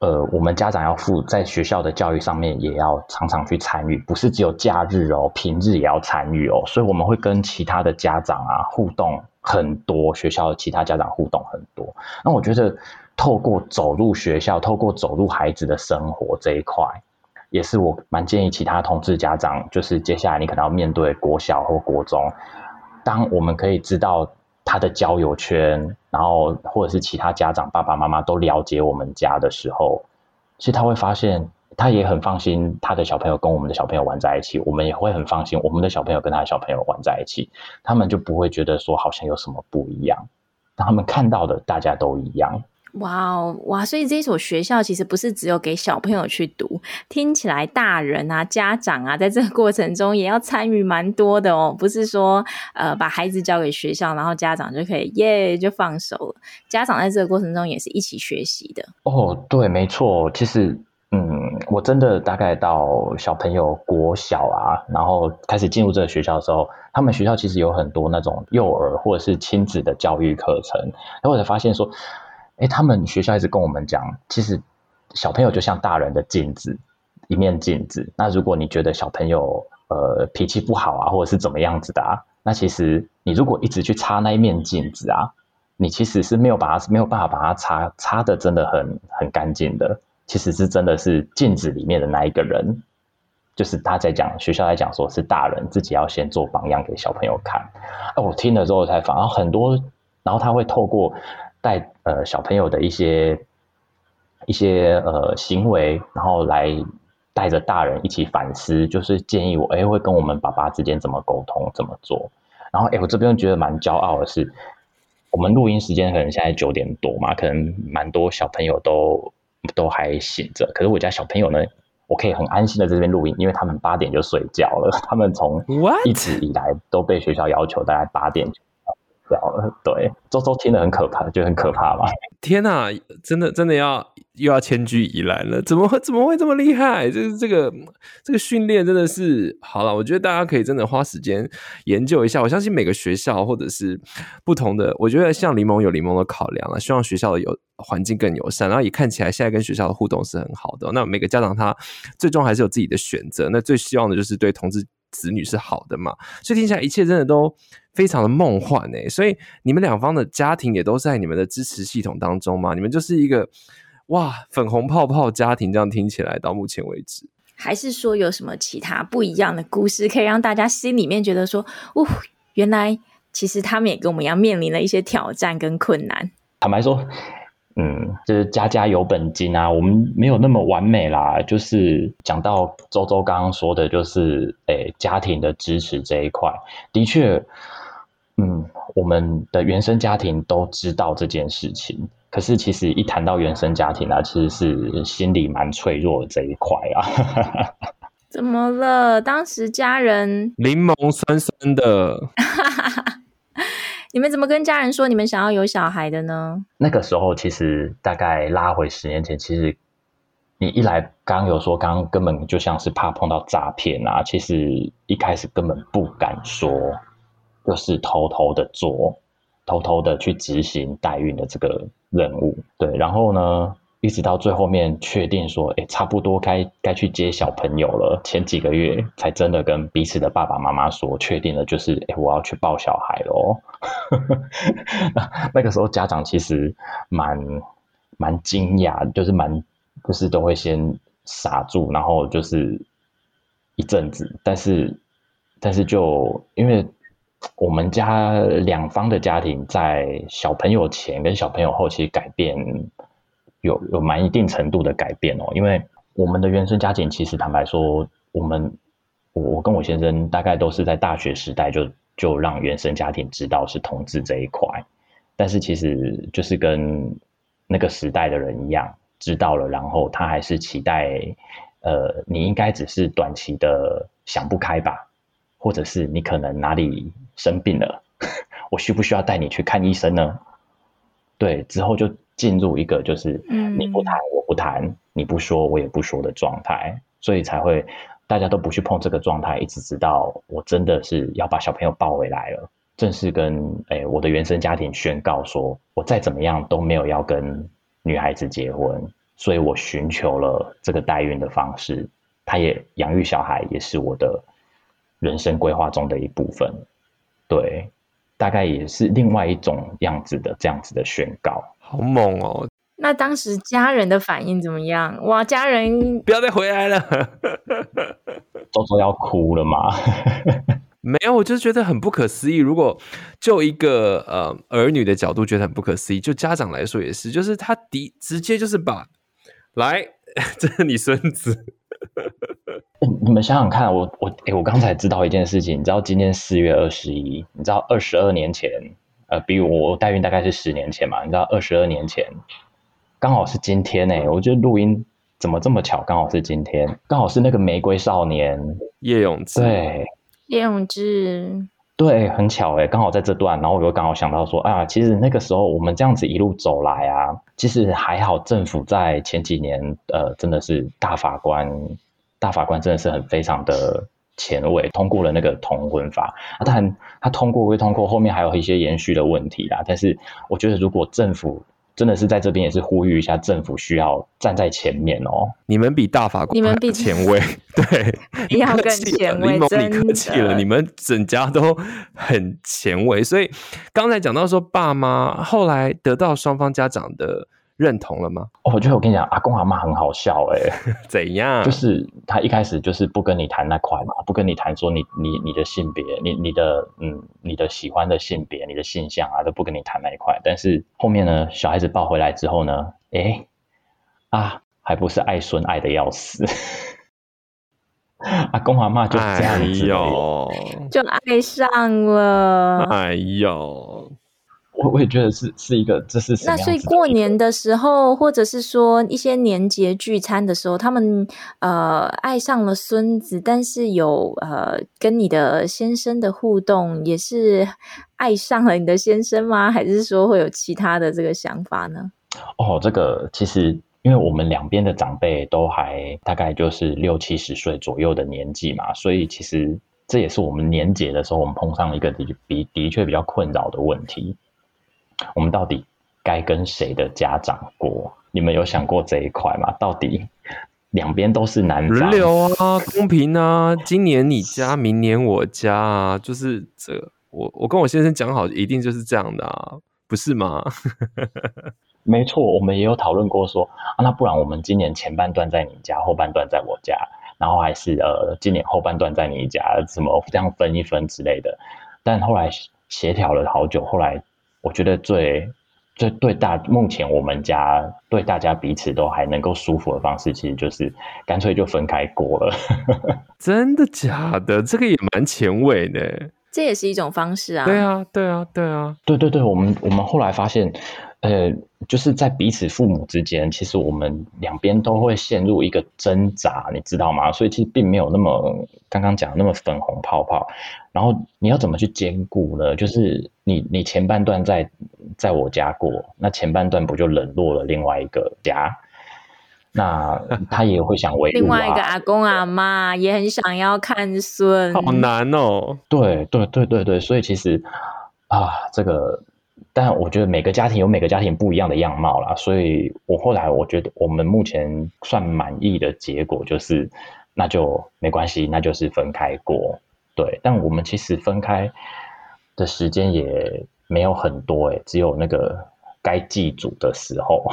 呃，我们家长要负在学校的教育上面，也要常常去参与，不是只有假日哦，平日也要参与哦。所以我们会跟其他的家长啊互动很多，学校的其他家长互动很多。那我觉得，透过走入学校，透过走入孩子的生活这一块，也是我蛮建议其他同志家长，就是接下来你可能要面对国小或国中，当我们可以知道。他的交友圈，然后或者是其他家长爸爸妈妈都了解我们家的时候，其实他会发现，他也很放心，他的小朋友跟我们的小朋友玩在一起，我们也会很放心，我们的小朋友跟他的小朋友玩在一起，他们就不会觉得说好像有什么不一样，当他们看到的大家都一样。哇哦哇！所以这所学校其实不是只有给小朋友去读，听起来大人啊、家长啊，在这个过程中也要参与蛮多的哦。不是说呃把孩子交给学校，然后家长就可以耶就放手了。家长在这个过程中也是一起学习的。哦，对，没错。其实，嗯，我真的大概到小朋友国小啊，然后开始进入这个学校的时候，他们学校其实有很多那种幼儿或者是亲子的教育课程，然后我才发现说。哎，他们学校一直跟我们讲，其实小朋友就像大人的镜子，一面镜子。那如果你觉得小朋友呃脾气不好啊，或者是怎么样子的啊，那其实你如果一直去擦那一面镜子啊，你其实是没有把它没有办法把它擦擦得真的很很干净的。其实是真的是镜子里面的那一个人，就是他在讲学校在讲说是大人自己要先做榜样给小朋友看。哎，我听了之后才反而很多，然后他会透过。带呃小朋友的一些一些呃行为，然后来带着大人一起反思，就是建议我哎会跟我们爸爸之间怎么沟通怎么做。然后哎我这边觉得蛮骄傲的是，我们录音时间可能现在九点多嘛，可能蛮多小朋友都都还醒着，可是我家小朋友呢，我可以很安心的在这边录音，因为他们八点就睡觉了，*laughs* 他们从一直以来都被学校要求大概八点。对，周周听得很可怕，就很可怕吧。天哪，真的真的要又要迁居宜兰了？怎么会怎么会这么厉害？就是这个这个训练真的是好了。我觉得大家可以真的花时间研究一下。我相信每个学校或者是不同的，我觉得像柠檬有柠檬的考量了，希望学校的有环境更友善，然后也看起来现在跟学校的互动是很好的。那每个家长他最终还是有自己的选择。那最希望的就是对同志子女是好的嘛。所以听起来一切真的都。非常的梦幻诶，所以你们两方的家庭也都在你们的支持系统当中吗？你们就是一个哇粉红泡泡家庭，这样听起来到目前为止，还是说有什么其他不一样的故事，可以让大家心里面觉得说，哦，原来其实他们也跟我们一样面临了一些挑战跟困难。坦白说，嗯，就是家家有本金啊，我们没有那么完美啦。就是讲到周周刚刚说的，就是诶、欸，家庭的支持这一块，的确。嗯，我们的原生家庭都知道这件事情，可是其实一谈到原生家庭啊，其实是心里蛮脆弱的这一块啊。*laughs* 怎么了？当时家人柠檬酸酸的，*laughs* 你们怎么跟家人说你们想要有小孩的呢？那个时候其实大概拉回十年前，其实你一来刚刚有说，刚刚根本就像是怕碰到诈骗啊，其实一开始根本不敢说。就是偷偷的做，偷偷的去执行代孕的这个任务，对，然后呢，一直到最后面确定说，哎，差不多该该去接小朋友了。前几个月才真的跟彼此的爸爸妈妈说，确定了，就是，哎，我要去抱小孩喽。*laughs* 那个时候家长其实蛮蛮惊讶，就是蛮就是都会先傻住，然后就是一阵子，但是但是就因为。我们家两方的家庭在小朋友前跟小朋友后期改变有有蛮一定程度的改变哦，因为我们的原生家庭其实坦白说，我们我我跟我先生大概都是在大学时代就就让原生家庭知道是同志这一块，但是其实就是跟那个时代的人一样，知道了，然后他还是期待，呃，你应该只是短期的想不开吧。或者是你可能哪里生病了，*laughs* 我需不需要带你去看医生呢？对，之后就进入一个就是你不谈我不谈，你不说我也不说的状态，所以才会大家都不去碰这个状态，一直直到我真的是要把小朋友抱回来了，正式跟诶我的原生家庭宣告说，我再怎么样都没有要跟女孩子结婚，所以我寻求了这个代孕的方式。他也养育小孩，也是我的人生规划中的一部分。对，大概也是另外一种样子的这样子的宣告。好猛哦！那当时家人的反应怎么样？哇，家人 *laughs* 不要再回来了，都说要哭了吗？没有，我就觉得很不可思议。如果就一个呃儿女的角度觉得很不可思议，就家长来说也是，就是他的直接就是把来，*laughs* 这是你孙子。*laughs* 你们想想看，我我诶我刚才知道一件事情，你知道今天四月二十一，你知道二十二年前，呃，比我我代孕大概是十年前嘛，你知道二十二年前刚好是今天诶，我觉得录音怎么这么巧，刚好是今天，刚好是那个玫瑰少年。叶永志，对，叶永志，对，很巧诶，刚好在这段，然后我又刚好想到说啊，其实那个时候我们这样子一路走来啊，其实还好，政府在前几年呃，真的是大法官。大法官真的是很非常的前卫，通过了那个同婚法啊。当然，他通过归通过，后面还有一些延续的问题啦。但是，我觉得如果政府真的是在这边，也是呼吁一下，政府需要站在前面哦。你们比大法官，你们比前卫，*laughs* 对，要更前卫。你客气了，你们整家都很前卫。所以刚才讲到说，爸妈后来得到双方家长的。认同了吗？哦，我觉得我跟你讲，阿公阿妈很好笑哎、欸，*laughs* 怎样？就是他一开始就是不跟你谈那块嘛，不跟你谈说你你你的性别，你你的嗯你的喜欢的性别，你的性向啊，都不跟你谈那一块。但是后面呢，小孩子抱回来之后呢，哎啊，还不是爱孙爱的要死，*laughs* 阿公阿妈就这样子、哎，就爱上了，哎呦。我我也觉得是是一个，这是那所以过年的时候，或者是说一些年节聚餐的时候，他们呃爱上了孙子，但是有呃跟你的先生的互动，也是爱上了你的先生吗？还是说会有其他的这个想法呢？哦，这个其实因为我们两边的长辈都还大概就是六七十岁左右的年纪嘛，所以其实这也是我们年节的时候，我们碰上了一个的比的确比较困扰的问题。我们到底该跟谁的家长过？你们有想过这一块吗？到底两边都是男长，轮流啊，公平啊。今年你家，明年我家啊，就是这。我我跟我先生讲好，一定就是这样的啊，不是吗？*laughs* 没错，我们也有讨论过说，啊，那不然我们今年前半段在你家，后半段在我家，然后还是呃，今年后半段在你家，怎么这样分一分之类的。但后来协调了好久，后来。我觉得最最对大目前我们家对大家彼此都还能够舒服的方式，其实就是干脆就分开过了。*laughs* 真的假的？这个也蛮前卫的。这也是一种方式啊。对啊，对啊，对啊，对对对，我们我们后来发现。呃，就是在彼此父母之间，其实我们两边都会陷入一个挣扎，你知道吗？所以其实并没有那么刚刚讲的那么粉红泡泡。然后你要怎么去兼顾呢？就是你你前半段在在我家过，那前半段不就冷落了另外一个家？那他也会想维护、啊、另外一个阿公阿妈也很想要看孙，好难哦。对对对对对，所以其实啊，这个。但我觉得每个家庭有每个家庭不一样的样貌啦，所以我后来我觉得我们目前算满意的结果就是，那就没关系，那就是分开过。对，但我们其实分开的时间也没有很多诶，只有那个该祭祖的时候。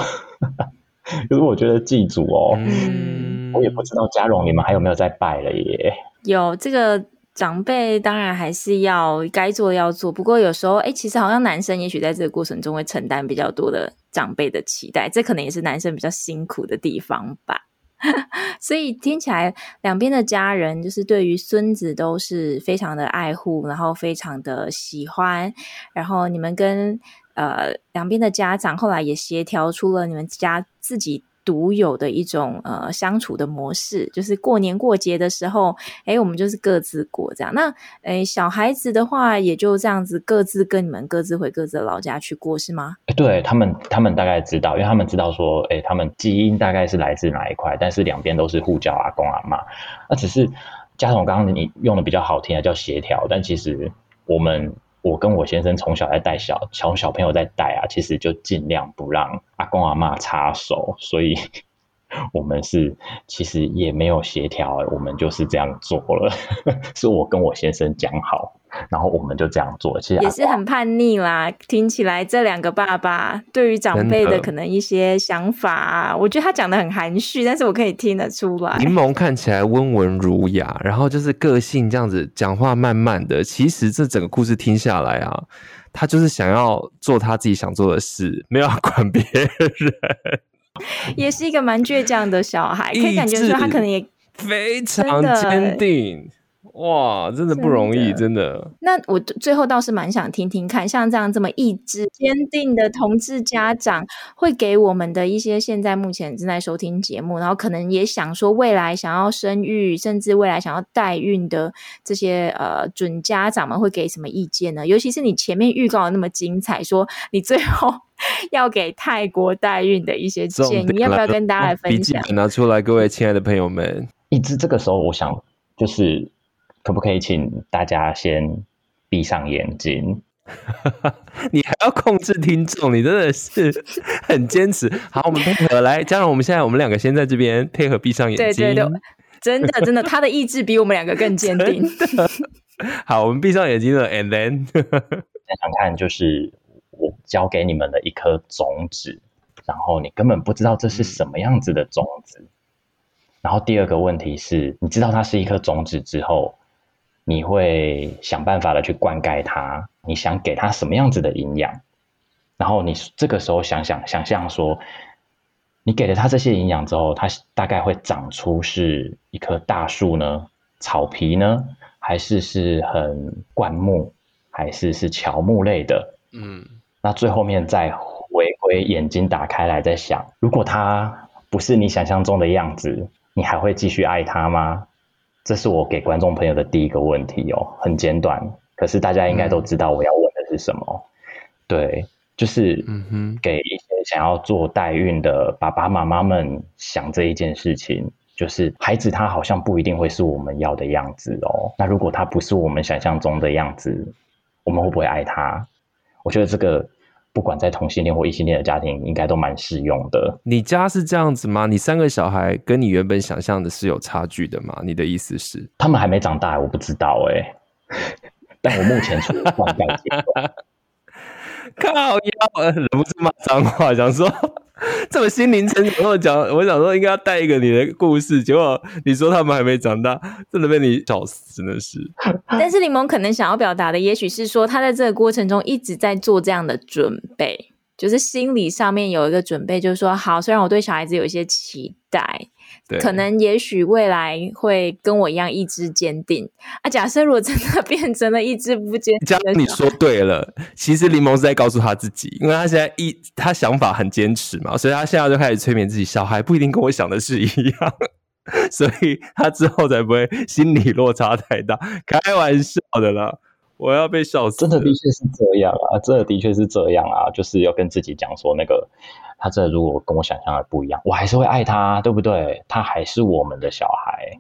*laughs* 可是我觉得祭祖哦，嗯，我也不知道嘉荣你们还有没有在拜了耶？有这个。长辈当然还是要该做要做，不过有时候，哎，其实好像男生也许在这个过程中会承担比较多的长辈的期待，这可能也是男生比较辛苦的地方吧。*laughs* 所以听起来，两边的家人就是对于孙子都是非常的爱护，然后非常的喜欢，然后你们跟呃两边的家长后来也协调出了你们家自己。独有的一种呃相处的模式，就是过年过节的时候，哎，我们就是各自过这样。那哎，小孩子的话，也就这样子各自跟你们各自回各自的老家去过，是吗？对他们，他们大概知道，因为他们知道说，哎，他们基因大概是来自哪一块，但是两边都是互叫阿公阿妈。那只是加上刚刚你用的比较好听的叫协调，但其实我们。我跟我先生从小在带小从小朋友在带啊，其实就尽量不让阿公阿妈插手，所以我们是其实也没有协调，我们就是这样做了，*laughs* 是我跟我先生讲好，然后我们就这样做。其实也是很叛逆啦。听起来这两个爸爸对于长辈的可能一些想法啊，我觉得他讲的很含蓄，但是我可以听得出来。柠檬看起来温文儒雅，然后就是个性这样子，讲话慢慢的。其实这整个故事听下来啊，他就是想要做他自己想做的事，没有要管别人。*laughs* 也是一个蛮倔强的小孩，可以感觉说他可能也非常坚定。哇，真的不容易，真的，真的。那我最后倒是蛮想听听看，像这样这么意志坚定的同志家长，会给我们的一些现在目前正在收听节目，然后可能也想说未来想要生育，甚至未来想要代孕的这些呃准家长们，会给什么意见呢？尤其是你前面预告的那么精彩，说你最后 *laughs* 要给泰国代孕的一些建议，要不要跟大家来分享？拿出来，各位亲爱的朋友们。一直这个时候，我想就是。可不可以请大家先闭上眼睛？*laughs* 你还要控制听众，你真的是很坚持。好，我们配合来，嘉荣，我们现在我们两个先在这边配合闭上眼睛。对对对，真的真的，他的意志比我们两个更坚定。*laughs* 好，我们闭上眼睛了，and then *laughs* 想想看，就是我交给你们的一颗种子，然后你根本不知道这是什么样子的种子。然后第二个问题是，你知道它是一颗种子之后。你会想办法的去灌溉它，你想给它什么样子的营养？然后你这个时候想想想象说，你给了它这些营养之后，它大概会长出是一棵大树呢，草皮呢，还是是很灌木，还是是乔木类的？嗯，那最后面再回归眼睛打开来，再想，如果它不是你想象中的样子，你还会继续爱它吗？这是我给观众朋友的第一个问题哦，很简短，可是大家应该都知道我要问的是什么。嗯、对，就是给一些想要做代孕的爸爸妈妈们想这一件事情，就是孩子他好像不一定会是我们要的样子哦。那如果他不是我们想象中的样子，我们会不会爱他？我觉得这个。不管在同性恋或异性恋的家庭，应该都蛮适用的。你家是这样子吗？你三个小孩跟你原本想象的是有差距的吗？你的意思是？他们还没长大，我不知道哎、欸。但我目前处于灌溉阶段。靠腰，忍不住骂脏话，想说。*laughs* 这么心灵成长我讲，我想说应该要带一个你的故事，结果你说他们还没长大，真的被你笑死，真的是。*laughs* 但是柠檬可能想要表达的，也许是说他在这个过程中一直在做这样的准备，就是心理上面有一个准备，就是说，好，虽然我对小孩子有一些期待。可能也许未来会跟我一样意志坚定啊。假设如果真的 *laughs* 变成了意志不坚定，你说对了。其实柠檬是在告诉他自己，因为他现在一他想法很坚持嘛，所以他现在就开始催眠自己，小孩不一定跟我想的是一样，*laughs* 所以他之后才不会心理落差太大。开玩笑的啦。我要被笑死！真的的确是这样啊，真的的确是这样啊，就是要跟自己讲说，那个他这如果跟我想象的不一样，我还是会爱他，对不对？他还是我们的小孩，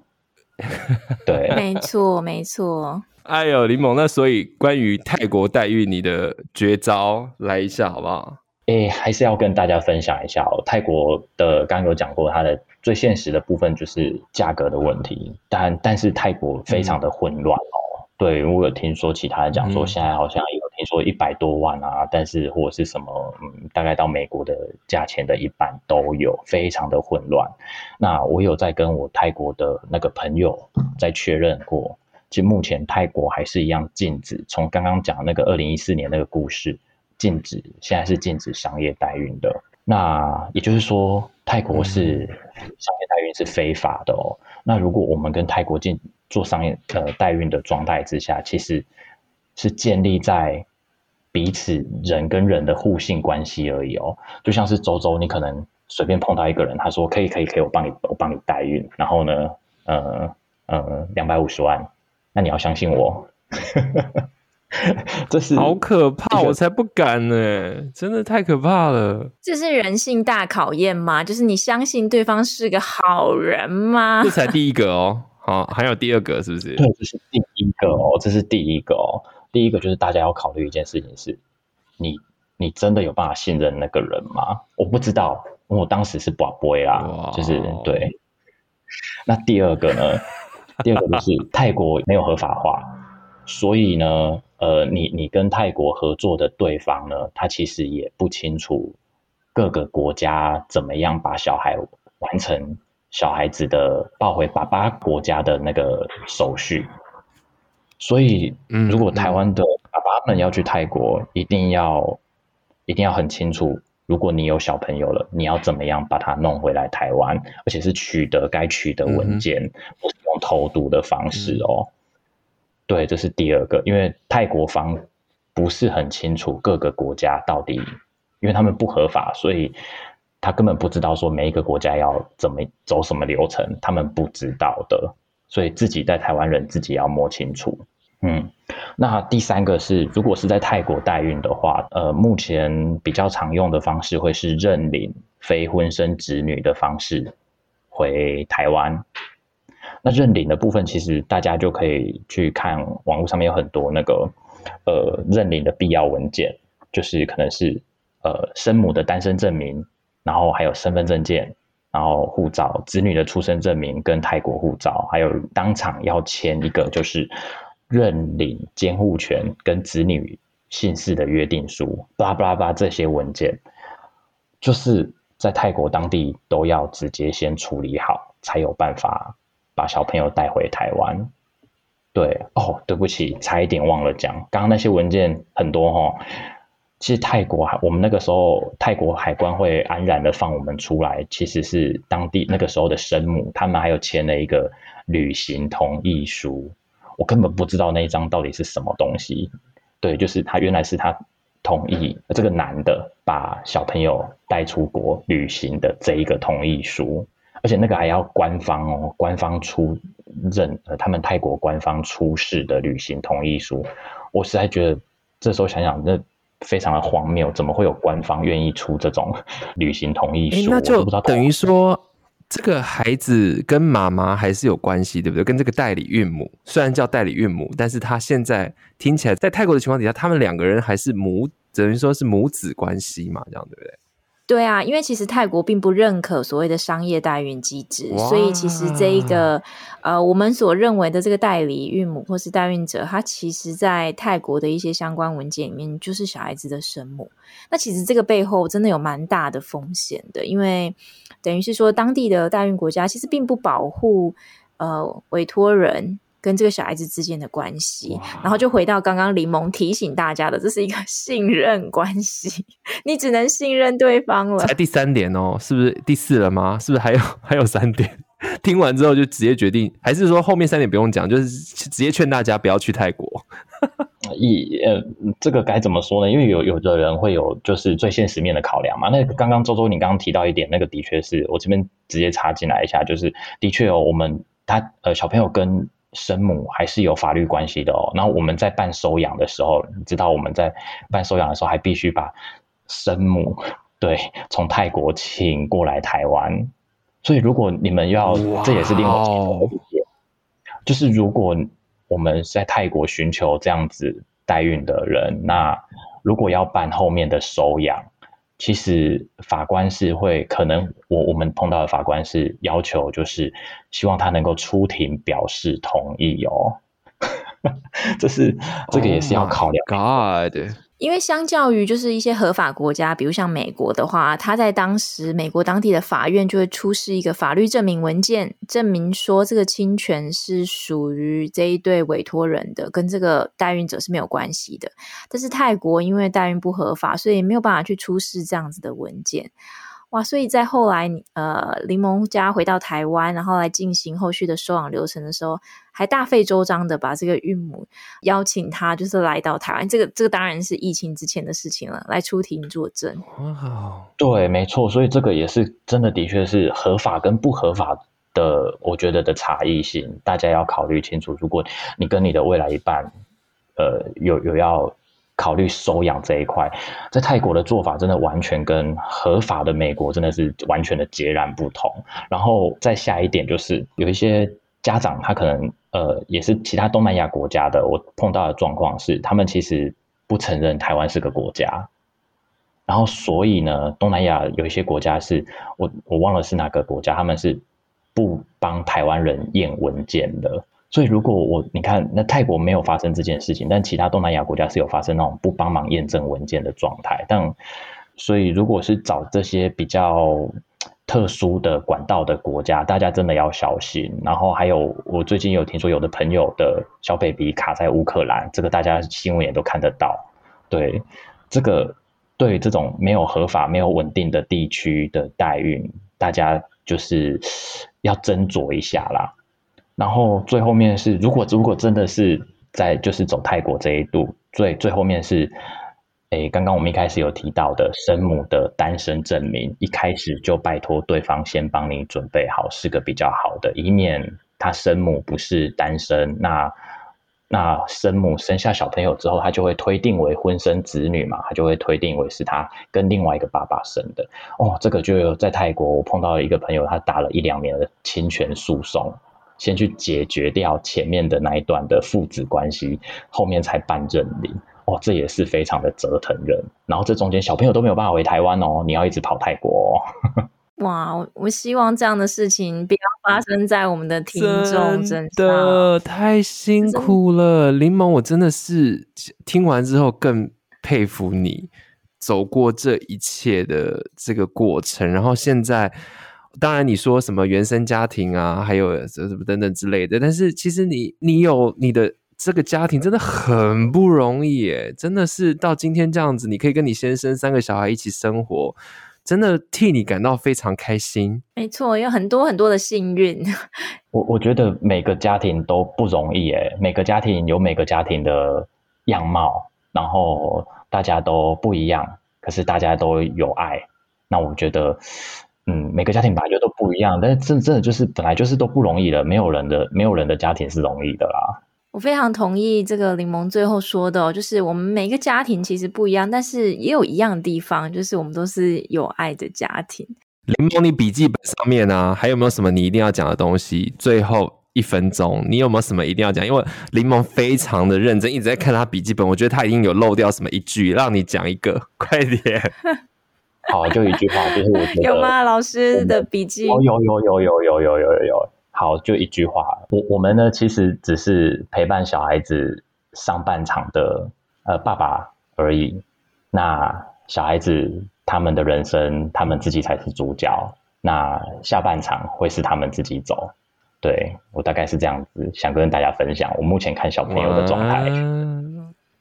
对，*laughs* 没错，没错。哎呦，柠檬，那所以关于泰国待遇，你的绝招来一下好不好？哎，还是要跟大家分享一下哦。泰国的刚刚有讲过，它的最现实的部分就是价格的问题，但但是泰国非常的混乱哦。嗯对，我有听说其他人讲说，现在好像有听说一百多万啊，嗯、但是或者是什么，嗯，大概到美国的价钱的一半都有，非常的混乱。那我有在跟我泰国的那个朋友在确认过，其实目前泰国还是一样禁止，从刚刚讲那个二零一四年那个故事，禁止，现在是禁止商业代孕的。那也就是说，泰国是商业代孕是非法的哦。那如果我们跟泰国进做商业呃代孕的状态之下，其实是建立在彼此人跟人的互信关系而已哦。就像是周周，你可能随便碰到一个人，他说可以可以可以，我帮你我帮你代孕，然后呢，呃呃两百五十万，那你要相信我，*laughs* 这是好可怕，我才不敢呢，真的太可怕了。这是人性大考验吗？就是你相信对方是个好人吗？这才第一个哦。好，还有第二个是不是？对，这是第一个哦，这是第一个哦。第一个就是大家要考虑一件事情是，你你真的有办法信任那个人吗？我不知道，我当时是博杯啦.就是对。那第二个呢？第二个就是 *laughs* 泰国没有合法化，所以呢，呃，你你跟泰国合作的对方呢，他其实也不清楚各个国家怎么样把小孩完成小孩子的抱回爸爸国家的那个手续。所以，如果台湾的爸爸们要去泰国，一定要一定要很清楚。如果你有小朋友了，你要怎么样把他弄回来台湾？而且是取得该取得文件，嗯、不是用投毒的方式哦。嗯、对，这是第二个，因为泰国方不是很清楚各个国家到底，因为他们不合法，所以他根本不知道说每一个国家要怎么走什么流程，他们不知道的，所以自己在台湾人自己要摸清楚。嗯，那第三个是，如果是在泰国代孕的话，呃，目前比较常用的方式会是认领非婚生子女的方式回台湾。那认领的部分，其实大家就可以去看网络上面有很多那个呃认领的必要文件，就是可能是呃生母的单身证明，然后还有身份证件，然后护照、子女的出生证明跟泰国护照，还有当场要签一个就是。认领监护权跟子女姓氏的约定书，巴拉巴拉巴这些文件，就是在泰国当地都要直接先处理好，才有办法把小朋友带回台湾。对，哦，对不起，差一点忘了讲，刚刚那些文件很多哦。其实泰国，我们那个时候泰国海关会安然的放我们出来，其实是当地那个时候的生母，他们还有签了一个旅行同意书。我根本不知道那一张到底是什么东西，对，就是他原来是他同意这个男的把小朋友带出国旅行的这一个同意书，而且那个还要官方哦，官方出认，他们泰国官方出示的旅行同意书，我实在觉得这时候想想，那非常的荒谬，怎么会有官方愿意出这种 *laughs* 旅行同意书？那就等于说。这个孩子跟妈妈还是有关系，对不对？跟这个代理孕母，虽然叫代理孕母，但是他现在听起来，在泰国的情况底下，他们两个人还是母，等于说是母子关系嘛，这样对不对？对啊，因为其实泰国并不认可所谓的商业代孕机制，所以其实这一个呃，我们所认为的这个代理孕母或是代孕者，他其实在泰国的一些相关文件里面就是小孩子的生母。那其实这个背后真的有蛮大的风险的，因为等于是说当地的代孕国家其实并不保护呃委托人。跟这个小孩子之间的关系，然后就回到刚刚柠檬提醒大家的，这是一个 *laughs* 信任关系，你只能信任对方了。才第三点哦，是不是第四了吗？是不是还有还有三点？*laughs* 听完之后就直接决定，还是说后面三点不用讲，就是直接劝大家不要去泰国？*laughs* 一呃，这个该怎么说呢？因为有有的人会有就是最现实面的考量嘛。那刚刚周周你刚刚提到一点，那个的确是我这边直接插进来一下，就是的确哦，我们他呃小朋友跟生母还是有法律关系的哦。然后我们在办收养的时候，你知道我们在办收养的时候，还必须把生母对从泰国请过来台湾。所以如果你们要，这也是另外一个意见，就是如果我们在泰国寻求这样子代孕的人，那如果要办后面的收养。其实法官是会可能我我们碰到的法官是要求，就是希望他能够出庭表示同意哦。*laughs* 这是这个也是要考量。Oh God. 因为相较于就是一些合法国家，比如像美国的话，他在当时美国当地的法院就会出示一个法律证明文件，证明说这个侵权是属于这一对委托人的，跟这个代孕者是没有关系的。但是泰国因为代孕不合法，所以没有办法去出示这样子的文件。哇！所以在后来，呃，柠檬家回到台湾，然后来进行后续的收养流程的时候，还大费周章的把这个孕母邀请他，就是来到台湾。这个这个当然是疫情之前的事情了，来出庭作证。哇，对，没错。所以这个也是真的，的确是合法跟不合法的，我觉得的差异性，大家要考虑清楚。如果你跟你的未来一半，呃，有有要。考虑收养这一块，在泰国的做法真的完全跟合法的美国真的是完全的截然不同。然后再下一点就是，有一些家长他可能呃也是其他东南亚国家的，我碰到的状况是，他们其实不承认台湾是个国家。然后所以呢，东南亚有一些国家是我我忘了是哪个国家，他们是不帮台湾人验文件的。所以如果我你看，那泰国没有发生这件事情，但其他东南亚国家是有发生那种不帮忙验证文件的状态。但所以如果是找这些比较特殊的管道的国家，大家真的要小心。然后还有，我最近有听说有的朋友的小 baby 卡在乌克兰，这个大家新闻也都看得到。对，这个对这种没有合法、没有稳定的地区的代孕，大家就是要斟酌一下啦。然后最后面是，如果如果真的是在就是走泰国这一度，最最后面是。诶，刚刚我们一开始有提到的生母的单身证明，一开始就拜托对方先帮你准备好，是个比较好的，以免他生母不是单身，那那生母生下小朋友之后，他就会推定为婚生子女嘛，他就会推定为是他跟另外一个爸爸生的。哦，这个就有在泰国，我碰到一个朋友，他打了一两年的侵权诉讼，先去解决掉前面的那一段的父子关系，后面才办认领。哦，这也是非常的折腾人。然后这中间小朋友都没有办法回台湾哦，你要一直跑泰国哦。*laughs* 哇，我希望这样的事情不要发生在我们的听众身上。真的太辛苦了，柠檬，我真的是听完之后更佩服你走过这一切的这个过程。然后现在，当然你说什么原生家庭啊，还有什么等等之类的，但是其实你你有你的。这个家庭真的很不容易耶，真的是到今天这样子，你可以跟你先生三个小孩一起生活，真的替你感到非常开心。没错，有很多很多的幸运。*laughs* 我我觉得每个家庭都不容易耶，每个家庭有每个家庭的样貌，然后大家都不一样，可是大家都有爱。那我觉得，嗯，每个家庭本来就都不一样，但是真真的就是本来就是都不容易的，没有人的没有人的家庭是容易的啦。我非常同意这个柠檬最后说的哦，就是我们每个家庭其实不一样，但是也有一样的地方，就是我们都是有爱的家庭。柠檬，你笔记本上面呢、啊，还有没有什么你一定要讲的东西？最后一分钟，你有没有什么一定要讲？因为柠檬非常的认真，一直在看他笔记本，我觉得他已经有漏掉什么一句，让你讲一个，*laughs* 快点。好，就一句话，就是我觉得有吗？老师的笔记？有有有有有有有有有。好，就一句话，我我们呢，其实只是陪伴小孩子上半场的呃爸爸而已。那小孩子他们的人生，他们自己才是主角。那下半场会是他们自己走。对，我大概是这样子，想跟大家分享我目前看小朋友的状态。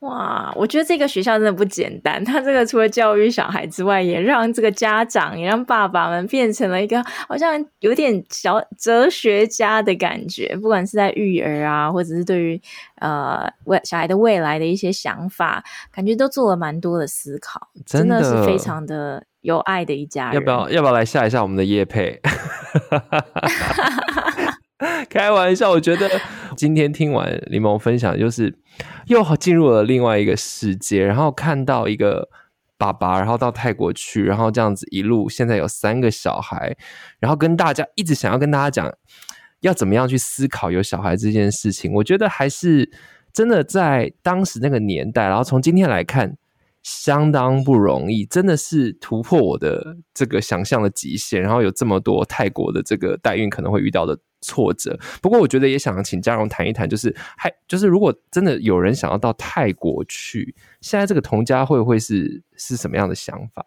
哇，我觉得这个学校真的不简单。他这个除了教育小孩之外，也让这个家长，也让爸爸们变成了一个好像有点小哲学家的感觉。不管是在育儿啊，或者是对于呃未小孩的未来的一些想法，感觉都做了蛮多的思考。真的，是非常的有爱的一家人。要不要要不要来下一下我们的叶配？*laughs* *laughs* *laughs* 开玩笑，我觉得今天听完柠檬分享，就是又进入了另外一个世界，然后看到一个爸爸，然后到泰国去，然后这样子一路，现在有三个小孩，然后跟大家一直想要跟大家讲，要怎么样去思考有小孩这件事情。我觉得还是真的在当时那个年代，然后从今天来看，相当不容易，真的是突破我的这个想象的极限。然后有这么多泰国的这个代孕可能会遇到的。挫折。不过，我觉得也想请嘉荣谈一谈，就是还就是，如果真的有人想要到泰国去，现在这个同家会会是是什么样的想法？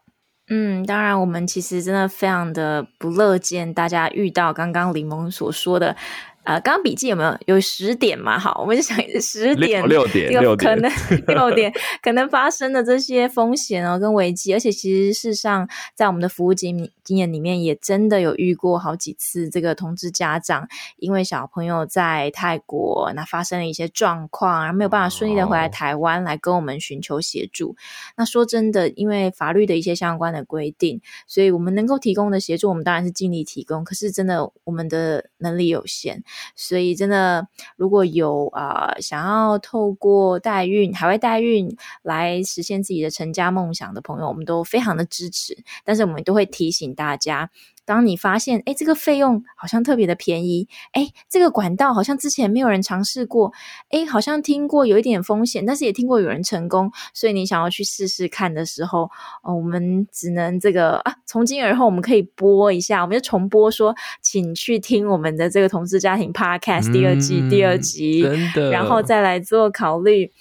嗯，当然，我们其实真的非常的不乐见大家遇到刚刚李檬所说的。呃，刚刚笔记有没有有十点嘛？好，我们就想十点，六点，六点，可能 *laughs* 六点可能发生的这些风险哦，跟危机，而且其实事实上，在我们的服务经经验里面，也真的有遇过好几次，这个同志家长因为小朋友在泰国那发生了一些状况，而没有办法顺利的回来台湾来跟我们寻求协助。哦。那说真的，因为法律的一些相关的规定，所以我们能够提供的协助，我们当然是尽力提供。可是真的，我们的能力有限。所以，真的，如果有啊、想要透过代孕、海外代孕来实现自己的成家梦想的朋友，我们都非常的支持。但是，我们都会提醒大家，当你发现，哎，这个费用好像特别的便宜，哎，这个管道好像之前没有人尝试过，哎，好像听过有一点风险，但是也听过有人成功，所以你想要去试试看的时候，哦，我们只能这个啊，从今而后我们可以播一下，我们就重播说，请去听我们的这个同志家庭 Podcast 第二季、嗯、第二集，然后再来做考虑。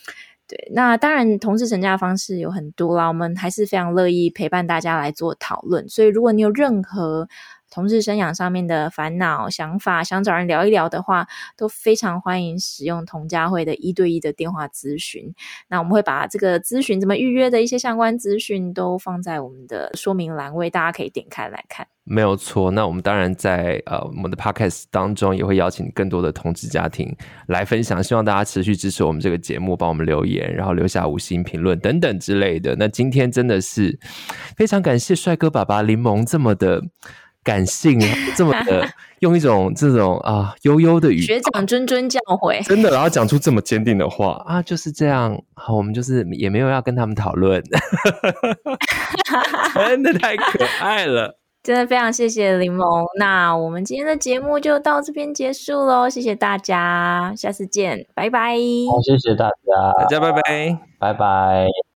对，那当然，同事成家的方式有很多啦，我们还是非常乐意陪伴大家来做讨论。所以，如果你有任何同志生养上面的烦恼、想法，想找人聊一聊的话，都非常欢迎使用同家会的一对一的电话咨询。那我们会把这个咨询怎么预约的一些相关资讯都放在我们的说明栏位，大家可以点开来看。没有错，那我们当然在呃我们的 podcast 当中也会邀请更多的同志家庭来分享，希望大家持续支持我们这个节目，帮我们留言，然后留下五星评论等等之类的。那今天真的是非常感谢帅哥爸爸柠檬这么的感性，这么的 *laughs* 用一种这种啊悠悠的语，学长谆谆教诲，真的，然后讲出这么坚定的话啊，就是这样。好，我们就是也没有要跟他们讨论，*laughs* 真的太可爱了。真的非常谢谢柠檬，那我们今天的节目就到这边结束喽，谢谢大家，下次见，拜拜。好，谢谢大家，大家拜拜，拜拜。